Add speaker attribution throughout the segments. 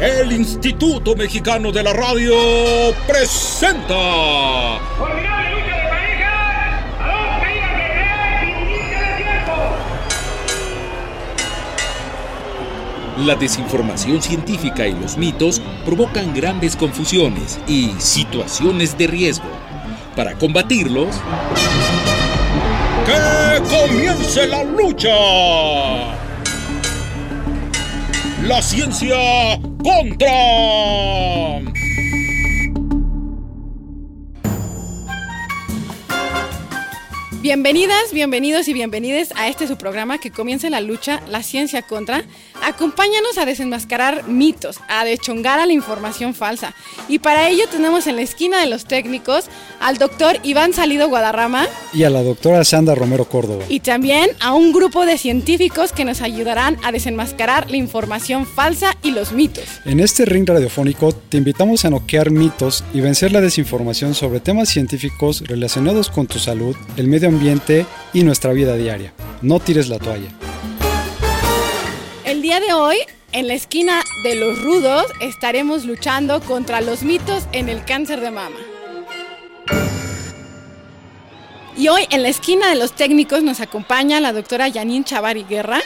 Speaker 1: el Instituto Mexicano de la Radio presenta. La desinformación científica y los mitos provocan grandes confusiones y situaciones de riesgo. Para combatirlos, ¡que comience la lucha! La ciencia contra.
Speaker 2: Bienvenidas, bienvenidos y bienvenides a este su programa que comienza la lucha, la ciencia contra. Acompáñanos a desenmascarar mitos, a deschongar a la información falsa. Y para ello tenemos en la esquina de los técnicos al doctor Iván Salido Guadarrama
Speaker 3: y a la doctora Sandra Romero Córdoba.
Speaker 2: y también a un grupo de científicos que nos ayudarán a desenmascarar la información falsa y los mitos.
Speaker 3: En este ring radiofónico te invitamos a noquear mitos y vencer la desinformación sobre temas científicos relacionados con tu salud, el medio ambiente y nuestra vida diaria. No tires la toalla.
Speaker 2: El día de hoy, en la esquina de los rudos, estaremos luchando contra los mitos en el cáncer de mama. Y hoy en la esquina de los técnicos nos acompaña la doctora Janine Chavari Guerra,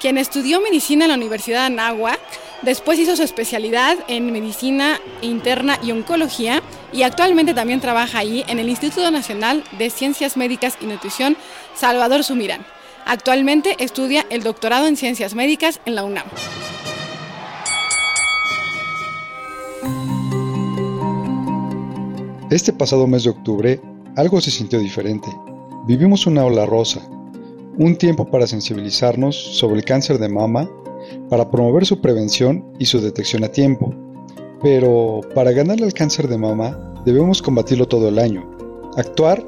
Speaker 2: quien estudió medicina en la Universidad de Anáhuac, después hizo su especialidad en medicina interna y oncología y actualmente también trabaja ahí en el Instituto Nacional de Ciencias Médicas y Nutrición Salvador Sumirán. Actualmente estudia el doctorado en Ciencias Médicas en la UNAM.
Speaker 3: Este pasado mes de octubre, algo se sintió diferente. Vivimos una ola rosa, un tiempo para sensibilizarnos sobre el cáncer de mama, para promover su prevención y su detección a tiempo. Pero para ganarle al cáncer de mama, debemos combatirlo todo el año, actuar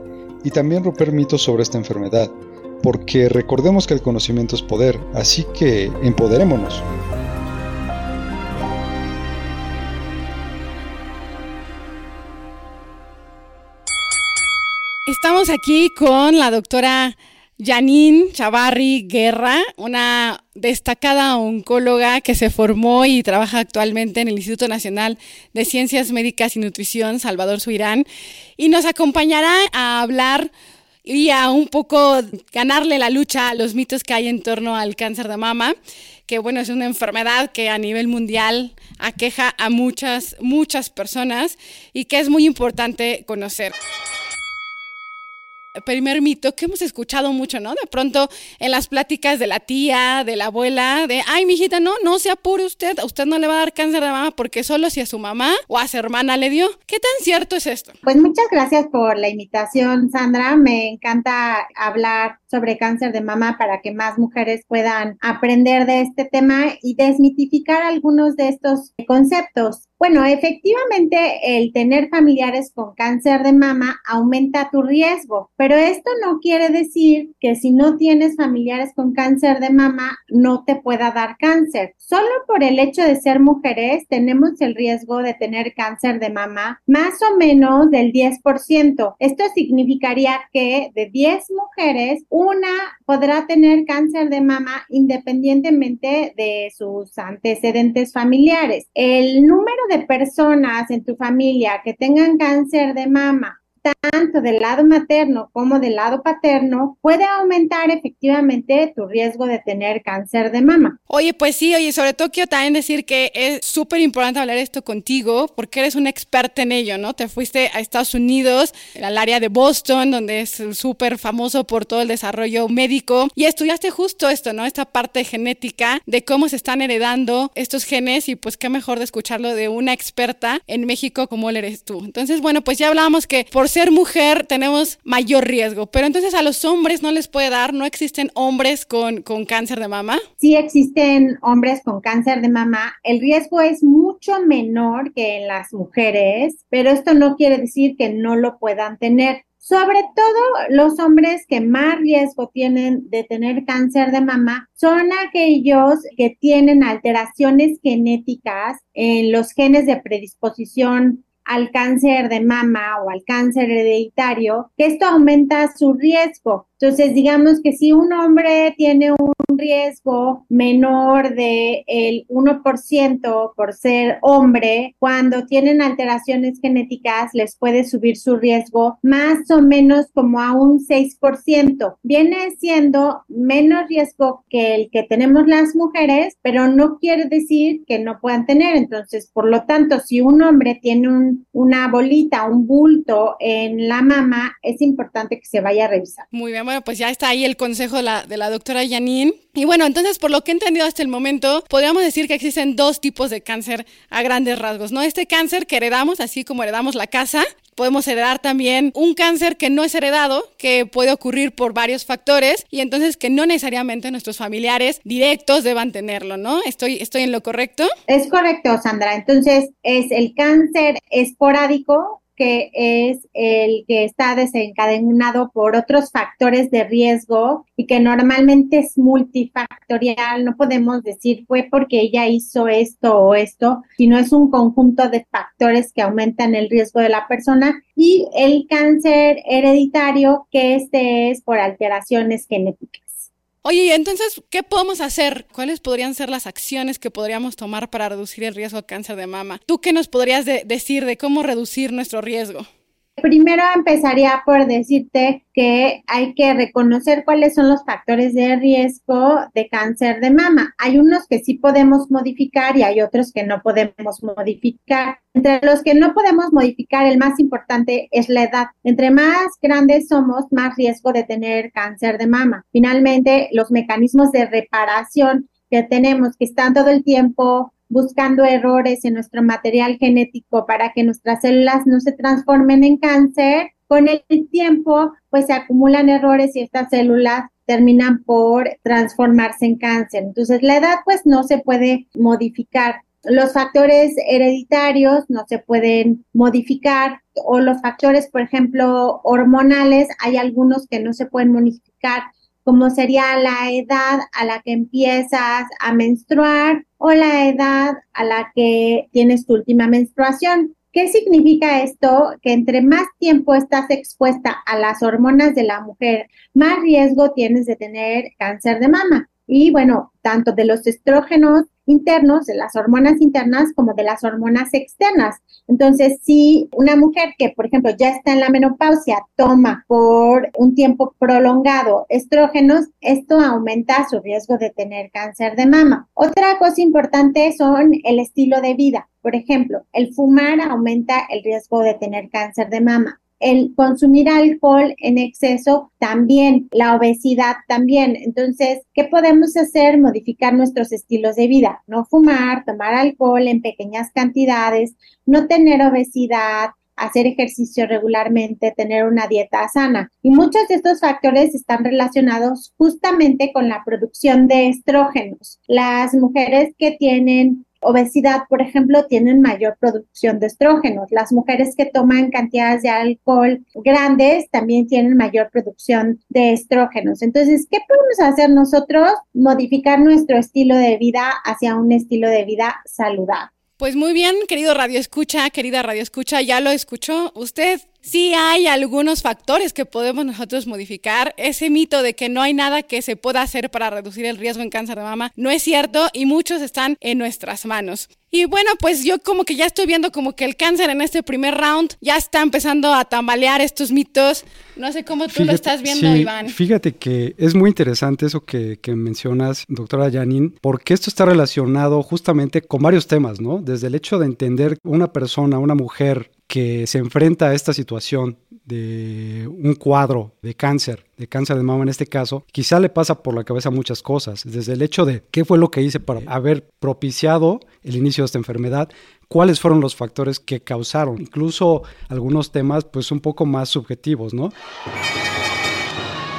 Speaker 3: y también romper mitos sobre esta enfermedad, porque recordemos que el conocimiento es poder, así que empoderémonos.
Speaker 2: Estamos aquí con la doctora Janine Chavarri Guerra, una destacada oncóloga que se formó y trabaja actualmente en el Instituto Nacional de Ciencias Médicas y Nutrición Salvador Suirán y nos acompañará a hablar y a un poco ganarle la lucha a los mitos que hay en torno al cáncer de mama, que bueno, es una enfermedad que a nivel mundial aqueja a muchas, muchas personas y que es muy importante conocer primer mito que hemos escuchado mucho, ¿no? De pronto en las pláticas de la tía, de la abuela, de, ay, mijita, no, no se apure usted, a usted no le va a dar cáncer de mama porque solo si a su mamá o a su hermana le dio. ¿Qué tan cierto es esto?
Speaker 4: Pues muchas gracias por la invitación, Sandra. Me encanta hablar sobre cáncer de mama para que más mujeres puedan aprender de este tema y desmitificar algunos de estos conceptos. Bueno, efectivamente, el tener familiares con cáncer de mama aumenta tu riesgo, pero esto no quiere decir que si no tienes familiares con cáncer de mama no te pueda dar cáncer. Solo por el hecho de ser mujeres tenemos el riesgo de tener cáncer de mama más o menos del 10%. Esto significaría que de 10 mujeres, una podrá tener cáncer de mama independientemente de sus antecedentes familiares. El número de personas en tu familia que tengan cáncer de mama, tanto del lado materno como del lado paterno, puede aumentar efectivamente tu riesgo de tener cáncer de mama.
Speaker 2: Oye, pues sí, oye, sobre todo quiero también decir que es súper importante hablar esto contigo porque eres una experta en ello, ¿no? Te fuiste a Estados Unidos, al área de Boston, donde es súper famoso por todo el desarrollo médico y estudiaste justo esto, ¿no? Esta parte genética de cómo se están heredando estos genes y pues qué mejor de escucharlo de una experta en México como eres tú. Entonces, bueno, pues ya hablábamos que por ser mujer tenemos mayor riesgo, pero entonces a los hombres no les puede dar, no existen hombres con, con cáncer de mama.
Speaker 4: Sí existen hombres con cáncer de mama, el riesgo es mucho menor que en las mujeres, pero esto no quiere decir que no lo puedan tener. Sobre todo los hombres que más riesgo tienen de tener cáncer de mama son aquellos que tienen alteraciones genéticas en los genes de predisposición al cáncer de mama o al cáncer hereditario, que esto aumenta su riesgo. Entonces, digamos que si un hombre tiene un riesgo menor de el 1% por ser hombre, cuando tienen alteraciones genéticas les puede subir su riesgo más o menos como a un 6%. Viene siendo menos riesgo que el que tenemos las mujeres, pero no quiere decir que no puedan tener. Entonces, por lo tanto, si un hombre tiene un, una bolita, un bulto en la mama, es importante que se vaya a revisar.
Speaker 2: Bueno, pues ya está ahí el consejo de la, doctora Janine. Y bueno, entonces, por lo que he entendido hasta el momento, podríamos decir que existen dos tipos de cáncer a grandes rasgos, ¿no? Este cáncer que heredamos, así como heredamos la casa, podemos heredar también un cáncer que no es heredado, que puede ocurrir por varios factores y entonces que no necesariamente nuestros familiares directos deban tenerlo, ¿no? ¿Estoy, estoy en lo correcto?
Speaker 4: Es correcto, Sandra. Entonces, es el cáncer esporádico que es el que está desencadenado por otros factores de riesgo y que normalmente es multifactorial. No podemos decir fue porque ella hizo esto o esto, sino es un conjunto de factores que aumentan el riesgo de la persona y el cáncer hereditario, que este es por alteraciones genéticas.
Speaker 2: Oye, entonces, ¿qué podemos hacer? ¿Cuáles podrían ser las acciones que podríamos tomar para reducir el riesgo de cáncer de mama? ¿Tú qué nos podrías decir de cómo reducir nuestro riesgo?
Speaker 4: Primero empezaría por decirte que hay que reconocer cuáles son los factores de riesgo de cáncer de mama. Hay unos que sí podemos modificar y hay otros que no podemos modificar. Entre los que no podemos modificar, el más importante es la edad. Entre más grandes somos, más riesgo de tener cáncer de mama. Finalmente, los mecanismos de reparación que tenemos, que están todo el tiempo buscando errores en nuestro material genético para que nuestras células no se transformen en cáncer, con el tiempo pues se acumulan errores y estas células terminan por transformarse en cáncer. Entonces la edad pues no se puede modificar. Los factores hereditarios no se pueden modificar o los factores, por ejemplo, hormonales, hay algunos que no se pueden modificar como sería la edad a la que empiezas a menstruar o la edad a la que tienes tu última menstruación. ¿Qué significa esto? Que entre más tiempo estás expuesta a las hormonas de la mujer, más riesgo tienes de tener cáncer de mama. Y bueno, tanto de los estrógenos internos, de las hormonas internas, como de las hormonas externas. Entonces, si una mujer que, por ejemplo, ya está en la menopausia, toma por un tiempo prolongado estrógenos, esto aumenta su riesgo de tener cáncer de mama. Otra cosa importante son el estilo de vida. Por ejemplo, el fumar aumenta el riesgo de tener cáncer de mama el consumir alcohol en exceso también, la obesidad también. Entonces, ¿qué podemos hacer? Modificar nuestros estilos de vida, no fumar, tomar alcohol en pequeñas cantidades, no tener obesidad, hacer ejercicio regularmente, tener una dieta sana. Y muchos de estos factores están relacionados justamente con la producción de estrógenos. Las mujeres que tienen obesidad, por ejemplo, tienen mayor producción de estrógenos. Las mujeres que toman cantidades de alcohol grandes también tienen mayor producción de estrógenos. Entonces, ¿qué podemos hacer nosotros? Modificar nuestro estilo de vida hacia un estilo de vida saludable.
Speaker 2: Pues muy bien, querido Radio Escucha, querida Radio Escucha, ya lo escuchó usted. Sí hay algunos factores que podemos nosotros modificar. Ese mito de que no hay nada que se pueda hacer para reducir el riesgo en cáncer de mama no es cierto y muchos están en nuestras manos. Y bueno, pues yo como que ya estoy viendo como que el cáncer en este primer round ya está empezando a tambalear estos mitos. No sé cómo tú lo estás viendo, Iván.
Speaker 5: Fíjate que es muy interesante eso que, que mencionas, doctora Janine, porque esto está relacionado justamente con varios temas, ¿no? Desde el hecho de entender una persona, una mujer que se enfrenta a esta situación de un cuadro de cáncer, de cáncer de mama en este caso, quizá le pasa por la cabeza muchas cosas, desde el hecho de qué fue lo que hice para haber propiciado el inicio de esta enfermedad, cuáles fueron los factores que causaron, incluso algunos temas pues un poco más subjetivos, ¿no?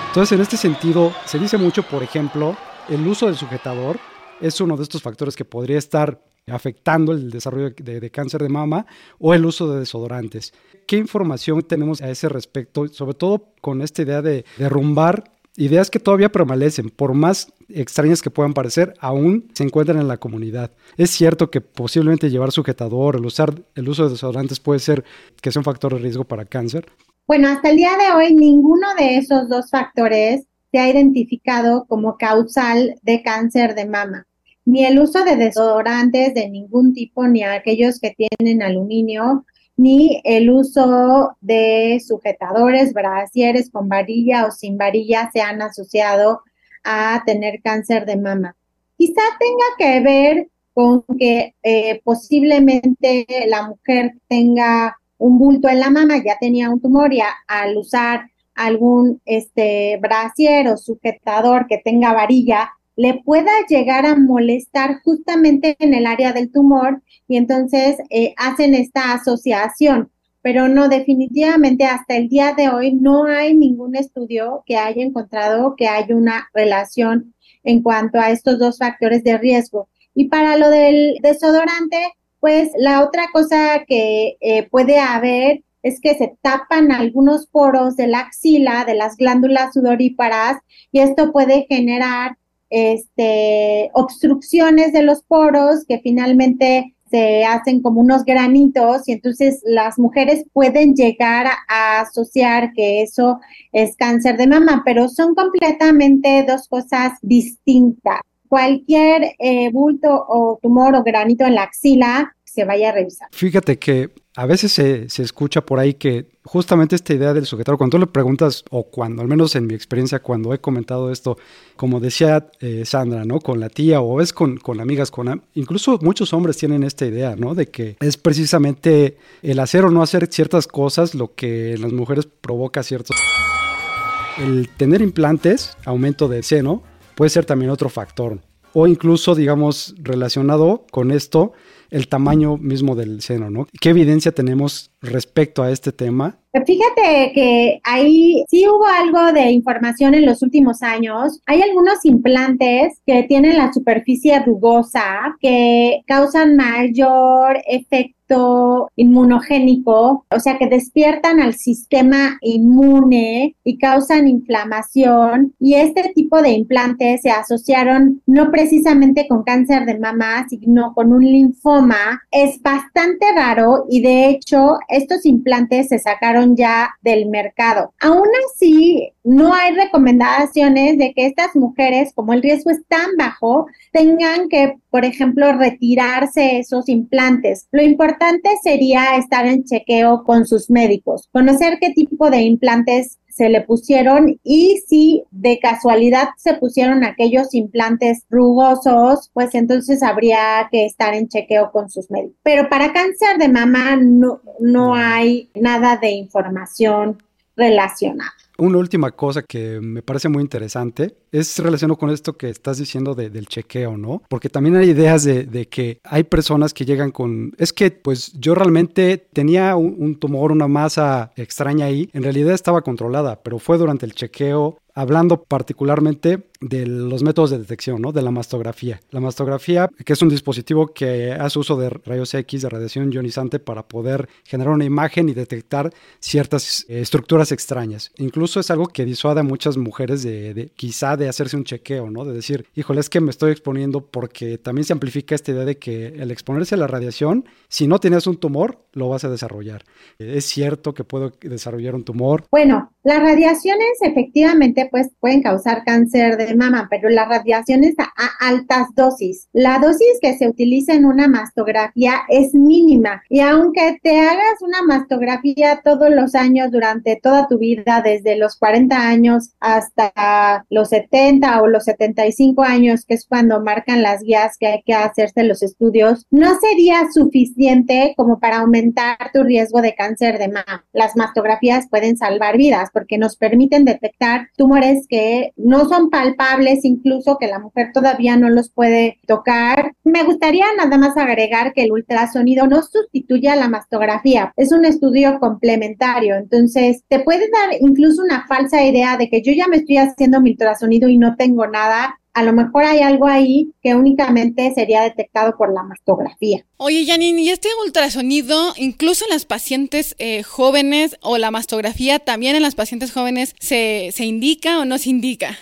Speaker 5: Entonces, en este sentido, se dice mucho, por ejemplo, el uso del sujetador es uno de estos factores que podría estar afectando el desarrollo de, cáncer de mama o el uso de desodorantes. ¿Qué información tenemos a ese respecto? Sobre todo con esta idea de derrumbar ideas que todavía permanecen, por más extrañas que puedan parecer, aún se encuentran en la comunidad. Es cierto que posiblemente llevar sujetador, el usar el uso de desodorantes puede ser que sea un factor de riesgo para cáncer,
Speaker 4: Bueno, hasta el día de hoy ninguno de esos dos factores se ha identificado como causal de cáncer de mama. Ni el uso de desodorantes de ningún tipo, ni aquellos que tienen aluminio, ni el uso de sujetadores, brasieres con varilla o sin varilla se han asociado a tener cáncer de mama. Quizá tenga que ver con que eh, posiblemente la mujer tenga un bulto en la mama, ya tenía un tumor y al usar algún este brasier o sujetador que tenga varilla, le pueda llegar a molestar justamente en el área del tumor y entonces eh, hacen esta asociación. Pero no, definitivamente hasta el día de hoy no hay ningún estudio que haya encontrado que haya una relación en cuanto a estos dos factores de riesgo. Y para lo del desodorante, pues la otra cosa que eh, puede haber es que se tapan algunos poros de la axila, de las glándulas sudoríparas, y esto puede generar este, obstrucciones de los poros que finalmente se hacen como unos granitos y entonces las mujeres pueden llegar a, asociar que eso es cáncer de mama, pero son completamente dos cosas distintas. Cualquier eh, bulto o tumor o granito en la axila se vaya a revisar.
Speaker 5: Fíjate que a veces se, escucha por ahí que justamente esta idea del sujetador, cuando tú le preguntas, o cuando, al menos en mi experiencia, cuando he comentado esto, como decía eh, Sandra, ¿no? Con la tía o es con, con amigas, con incluso muchos hombres tienen esta idea, ¿no? De que es precisamente el hacer o no hacer ciertas cosas lo que en las mujeres provoca ciertos... El tener implantes, aumento de seno, puede ser también otro factor. O incluso, digamos, relacionado con esto, el tamaño mismo del seno, ¿no? ¿Qué evidencia tenemos respecto a este tema?
Speaker 4: Fíjate que ahí sí hubo algo de información en los últimos años. Hay algunos implantes que tienen la superficie rugosa que causan mayor efecto inmunogénico, o sea que despiertan al sistema inmune y causan inflamación. Y este tipo de implantes se asociaron no precisamente con cáncer de mama, sino con un linfoma. Es bastante raro y de hecho estos implantes se sacaron ya del mercado. Aún así, no hay recomendaciones de que estas mujeres, como el riesgo es tan bajo, tengan que, por ejemplo, retirarse esos implantes. Lo importante sería estar en chequeo con sus médicos, conocer qué tipo de implantes se le pusieron y si de casualidad se pusieron aquellos implantes rugosos, pues entonces habría que estar en chequeo con sus médicos. Pero para cáncer de mama no, no hay nada de información relacionada.
Speaker 5: Una última cosa que me parece muy interesante es relacionado con esto que estás diciendo del chequeo, ¿no? Porque también hay ideas de, que hay personas que llegan con, es que pues yo realmente tenía un, tumor, una masa extraña ahí, en realidad estaba controlada, pero fue durante el chequeo hablando particularmente de los métodos de detección, ¿no? De la mastografía. La mastografía, que es un dispositivo que hace uso de rayos X, de radiación ionizante, para poder generar una imagen y detectar ciertas eh, estructuras extrañas. Incluso es algo que disuade a muchas mujeres de, quizá de hacerse un chequeo, ¿no? De decir, híjole, es que me estoy exponiendo porque también se amplifica esta idea de que el exponerse a la radiación, si no tienes un tumor, lo vas a desarrollar. ¿Es cierto que puedo desarrollar un tumor?
Speaker 4: Bueno, las radiaciones efectivamente pues pueden causar cáncer de mama, pero la radiación está a altas dosis. La dosis que se utiliza en una mastografía es mínima y aunque te hagas una mastografía todos los años durante toda tu vida, desde los 40 años hasta los 70 o los 75 años, que es cuando marcan las guías que hay que hacerse los estudios, no sería suficiente como para aumentar tu riesgo de cáncer de mama. Las mastografías pueden salvar vidas porque nos permiten detectar tumores que no son palpables, incluso que la mujer todavía no los puede tocar. Me gustaría nada más agregar que el ultrasonido no sustituye a la mastografía, es un estudio complementario, entonces te puede dar incluso una falsa idea de que yo ya me estoy haciendo mi ultrasonido y no tengo nada a lo mejor hay algo ahí que únicamente sería detectado por la mastografía.
Speaker 2: Oye, Janine, ¿y este ultrasonido, incluso en las pacientes eh, jóvenes o la mastografía, también en las pacientes jóvenes, se, se indica o no se indica?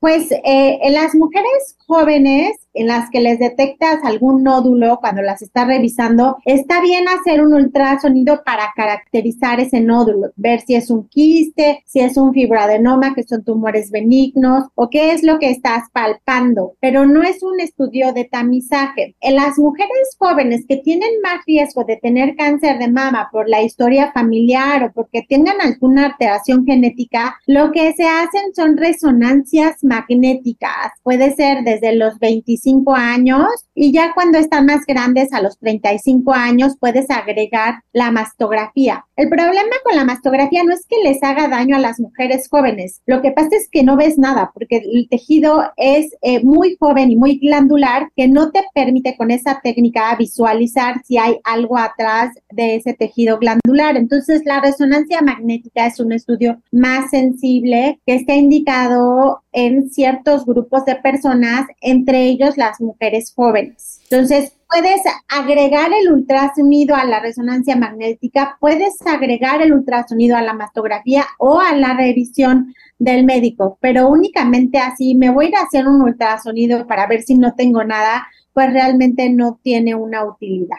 Speaker 4: Pues eh, en las mujeres jóvenes en las que les detectas algún nódulo cuando las estás revisando, está bien hacer un ultrasonido para caracterizar ese nódulo, ver si es un quiste, si es un fibroadenoma, que son tumores benignos, o qué es lo que estás palpando, pero no es un estudio de tamizaje. En las mujeres jóvenes que tienen más riesgo de tener cáncer de mama por la historia familiar o porque tengan alguna alteración genética, lo que se hacen son resonancias magnéticas. Puede ser desde los 25 años y ya cuando están más grandes, a los 35 años, puedes agregar la mastografía. El problema con la mastografía no es que les haga daño a las mujeres jóvenes. Lo que pasa es que no ves nada porque el tejido es eh, muy joven y muy glandular que no te permite con esa técnica visualizar si hay algo atrás de ese tejido glandular. Entonces, la resonancia magnética es un estudio más sensible que está indicado en ciertos grupos de personas, entre ellos las mujeres jóvenes. Entonces, puedes agregar el ultrasonido a la resonancia magnética, puedes agregar el ultrasonido a la mastografía o a la revisión del médico, pero únicamente así me voy a ir a hacer un ultrasonido para ver si no tengo nada, pues realmente no tiene una utilidad.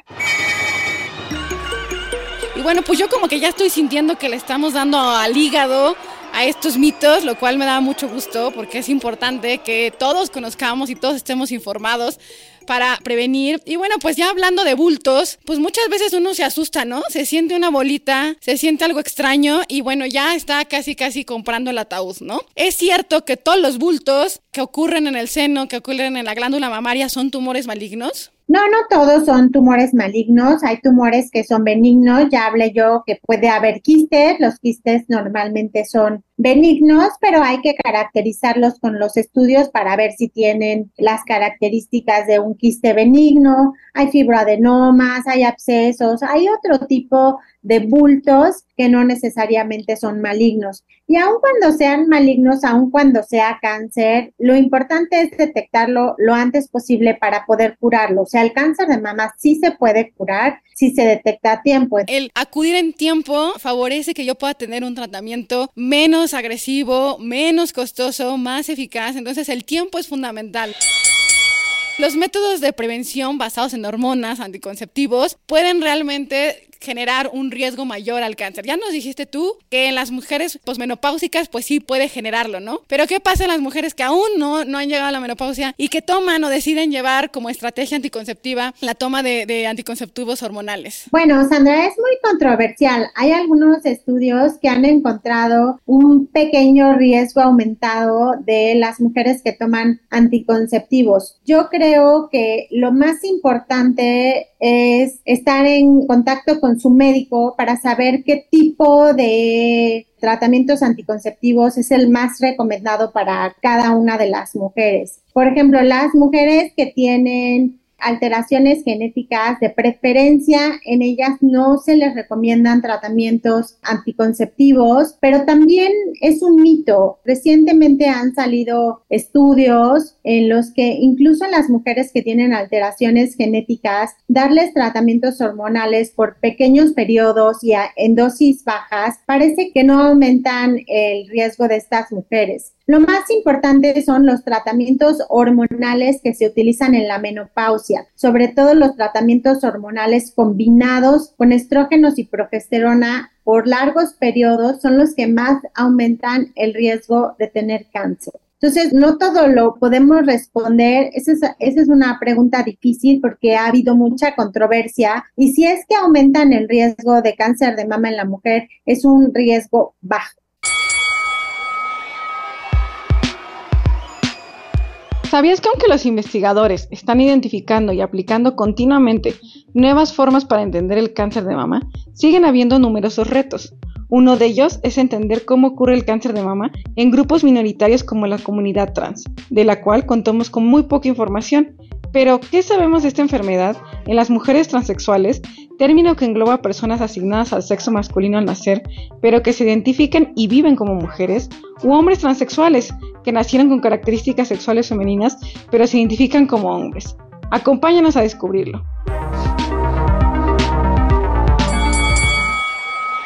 Speaker 2: Y bueno, pues yo como que ya estoy sintiendo que le estamos dando al hígado a estos mitos, lo cual me da mucho gusto porque es importante que todos conozcamos y todos estemos informados para prevenir. Y bueno, pues ya hablando de bultos, pues muchas veces uno se asusta, ¿no? Se siente una bolita, se siente algo extraño y bueno, ya está casi casi comprando el ataúd, ¿no? Es cierto que todos los bultos que ocurren en el seno, que ocurren en la glándula mamaria son tumores malignos.
Speaker 4: No, no todos son tumores malignos, hay tumores que son benignos, ya hablé yo que puede haber quistes, los quistes normalmente son benignos, pero hay que caracterizarlos con los estudios para ver si tienen las características de un quiste benigno, hay fibroadenomas, hay abscesos, hay otro tipo de bultos que no necesariamente son malignos. Y aun cuando sean malignos, aun cuando sea cáncer, lo importante es detectarlo lo antes posible para poder curarlo. O sea, el cáncer de mama sí se puede curar si se detecta a tiempo.
Speaker 2: El acudir en tiempo favorece que yo pueda tener un tratamiento menos agresivo, menos costoso, más eficaz. Entonces el tiempo es fundamental. Los métodos de prevención basados en hormonas anticonceptivos pueden realmente generar un riesgo mayor al cáncer. Ya nos dijiste tú que en las mujeres posmenopáusicas pues sí puede generarlo, ¿no? Pero ¿qué pasa en las mujeres que aún no, no han llegado a la menopausia y que toman o deciden llevar como estrategia anticonceptiva la toma de, de anticonceptivos hormonales?
Speaker 4: Bueno, Sandra, es muy controversial. Hay algunos estudios que han encontrado un pequeño riesgo aumentado de las mujeres que toman anticonceptivos. Yo creo que lo más importante es estar en contacto con su médico para saber qué tipo de tratamientos anticonceptivos es el más recomendado para cada una de las mujeres. Por ejemplo, las mujeres que tienen alteraciones genéticas de preferencia, en ellas no se les recomiendan tratamientos anticonceptivos, pero también es un mito. Recientemente han salido estudios en los que incluso las mujeres que tienen alteraciones genéticas, darles tratamientos hormonales por pequeños periodos y en dosis bajas, parece que no aumentan el riesgo de estas mujeres. Lo más importante son los tratamientos hormonales que se utilizan en la menopausia, sobre todo los tratamientos hormonales combinados con estrógenos y progesterona por largos periodos son los que más aumentan el riesgo de tener cáncer. Entonces, no todo lo podemos responder. Esa es, una pregunta difícil porque ha habido mucha controversia. Y si es que aumentan el riesgo de cáncer de mama en la mujer, es un riesgo bajo.
Speaker 2: ¿Sabías que aunque los investigadores están identificando y aplicando continuamente nuevas formas para entender el cáncer de mama, siguen habiendo numerosos retos? Uno de ellos es entender cómo ocurre el cáncer de mama en grupos minoritarios como la comunidad trans, de la cual contamos con muy poca información. Pero, ¿qué sabemos de esta enfermedad en las mujeres transexuales término que engloba personas asignadas al sexo masculino al nacer, pero que se identifican y viven como mujeres, u hombres transexuales, que nacieron con características sexuales femeninas, pero se identifican como hombres. Acompáñanos a descubrirlo.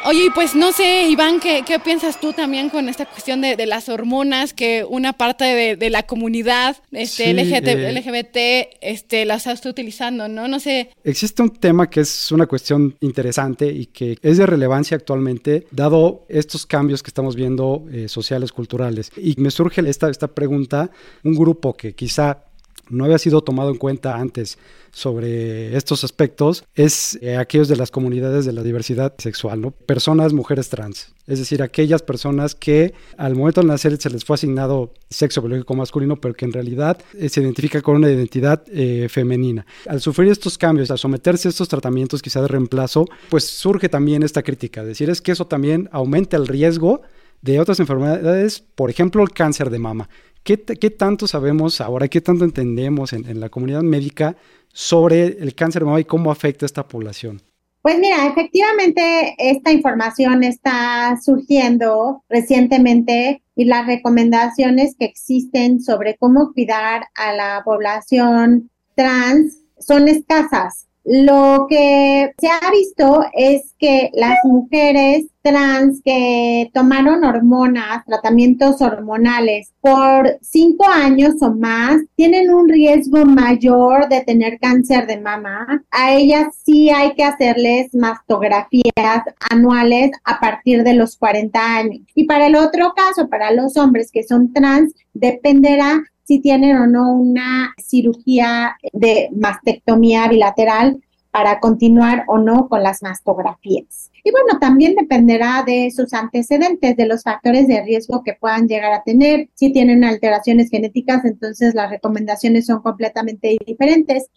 Speaker 2: Oye, pues no sé, Iván, ¿qué, qué piensas tú también con esta cuestión de, de las hormonas que una parte de, de la comunidad este,
Speaker 5: Sí,
Speaker 2: LGBT,
Speaker 5: eh.
Speaker 2: LGBT este, las está utilizando, ¿no? No sé.
Speaker 5: Existe un tema que es una cuestión interesante y que es de relevancia actualmente, dado estos cambios que estamos viendo eh, sociales, culturales. Y me surge esta, esta pregunta, un grupo que quizá no había sido tomado en cuenta antes sobre estos aspectos es eh, aquellos de las comunidades de la diversidad sexual, ¿no? Personas, mujeres trans. Es decir, aquellas personas que al momento de nacer se les fue asignado sexo biológico masculino, pero que en realidad eh, se identifica con una identidad eh, femenina. Al sufrir estos cambios, al someterse a estos tratamientos quizá de reemplazo, pues surge también esta crítica, decir es que eso también aumenta el riesgo de otras enfermedades, por ejemplo, el cáncer de mama. ¿Qué, tanto sabemos ahora, qué tanto entendemos en, en la comunidad médica sobre el cáncer de mama y cómo afecta a esta población?
Speaker 4: Pues mira, efectivamente esta información está surgiendo recientemente y las recomendaciones que existen sobre cómo cuidar a la población trans son escasas. Lo que se ha visto es que las mujeres trans que tomaron hormonas, tratamientos hormonales por cinco años o más, tienen un riesgo mayor de tener cáncer de mama. A ellas sí hay que hacerles mastografías anuales a partir de los 40 años. Y para el otro caso, para los hombres que son trans, dependerá si tienen o no una cirugía de mastectomía bilateral para continuar o no con las mastografías. Y bueno, también dependerá de sus antecedentes, de los factores de riesgo que puedan llegar a tener. Si tienen alteraciones genéticas, entonces las recomendaciones son completamente diferentes.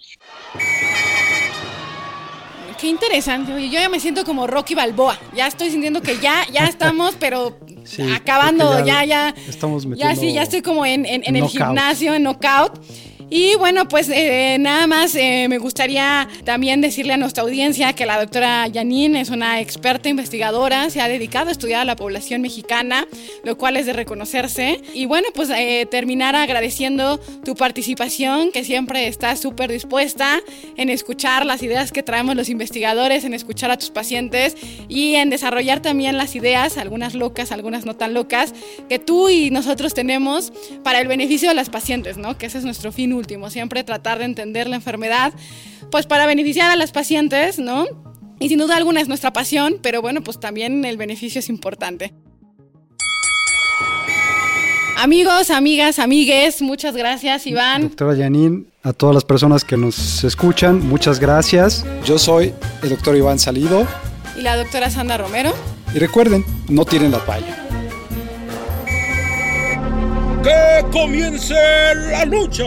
Speaker 2: Qué interesante. Oye, yo ya me siento como Rocky Balboa. Ya estoy sintiendo que ya, ya estamos, pero
Speaker 5: Sí,
Speaker 2: acabando,
Speaker 5: que
Speaker 2: ya, ya.
Speaker 5: Estamos
Speaker 2: Ya
Speaker 5: metiendo
Speaker 2: sí, ya estoy como en, en- en el gimnasio, en knockout. Y bueno, pues eh, nada más eh, me gustaría también decirle a nuestra audiencia que la doctora Janine es una experta investigadora, se ha dedicado a estudiar a la población mexicana, lo cual es de reconocerse. Y bueno, pues eh, terminar agradeciendo tu participación, que siempre estás súper dispuesta en escuchar las ideas que traemos los investigadores, en escuchar a tus pacientes y en desarrollar también las ideas, algunas locas, algunas no tan locas, que tú y nosotros tenemos para el beneficio de las pacientes, ¿no? Que ese es nuestro fin último, siempre tratar de entender la enfermedad, pues para beneficiar a las pacientes, ¿no? Y sin duda alguna es nuestra pasión, pero bueno, pues también el beneficio es importante. Amigos, amigas, amigues, muchas gracias, Iván.
Speaker 5: Doctora Janine, a todas las personas que nos escuchan, muchas gracias. Yo soy el doctor Iván Salido
Speaker 2: Y la doctora Sandra Romero.
Speaker 5: y recuerden, no tiren la toalla.
Speaker 1: ¡Que comience la lucha!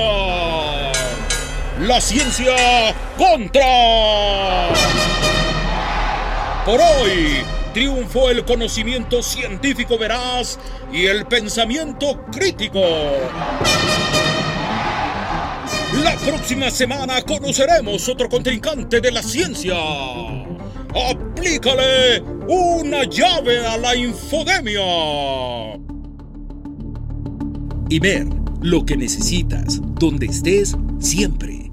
Speaker 1: La ciencia contra. Por hoy triunfó el conocimiento científico veraz y el pensamiento crítico. La próxima semana conoceremos otro contrincante de la ciencia. Aplícale una llave a la infodemia. Imer, lo que necesitas, donde estés, siempre.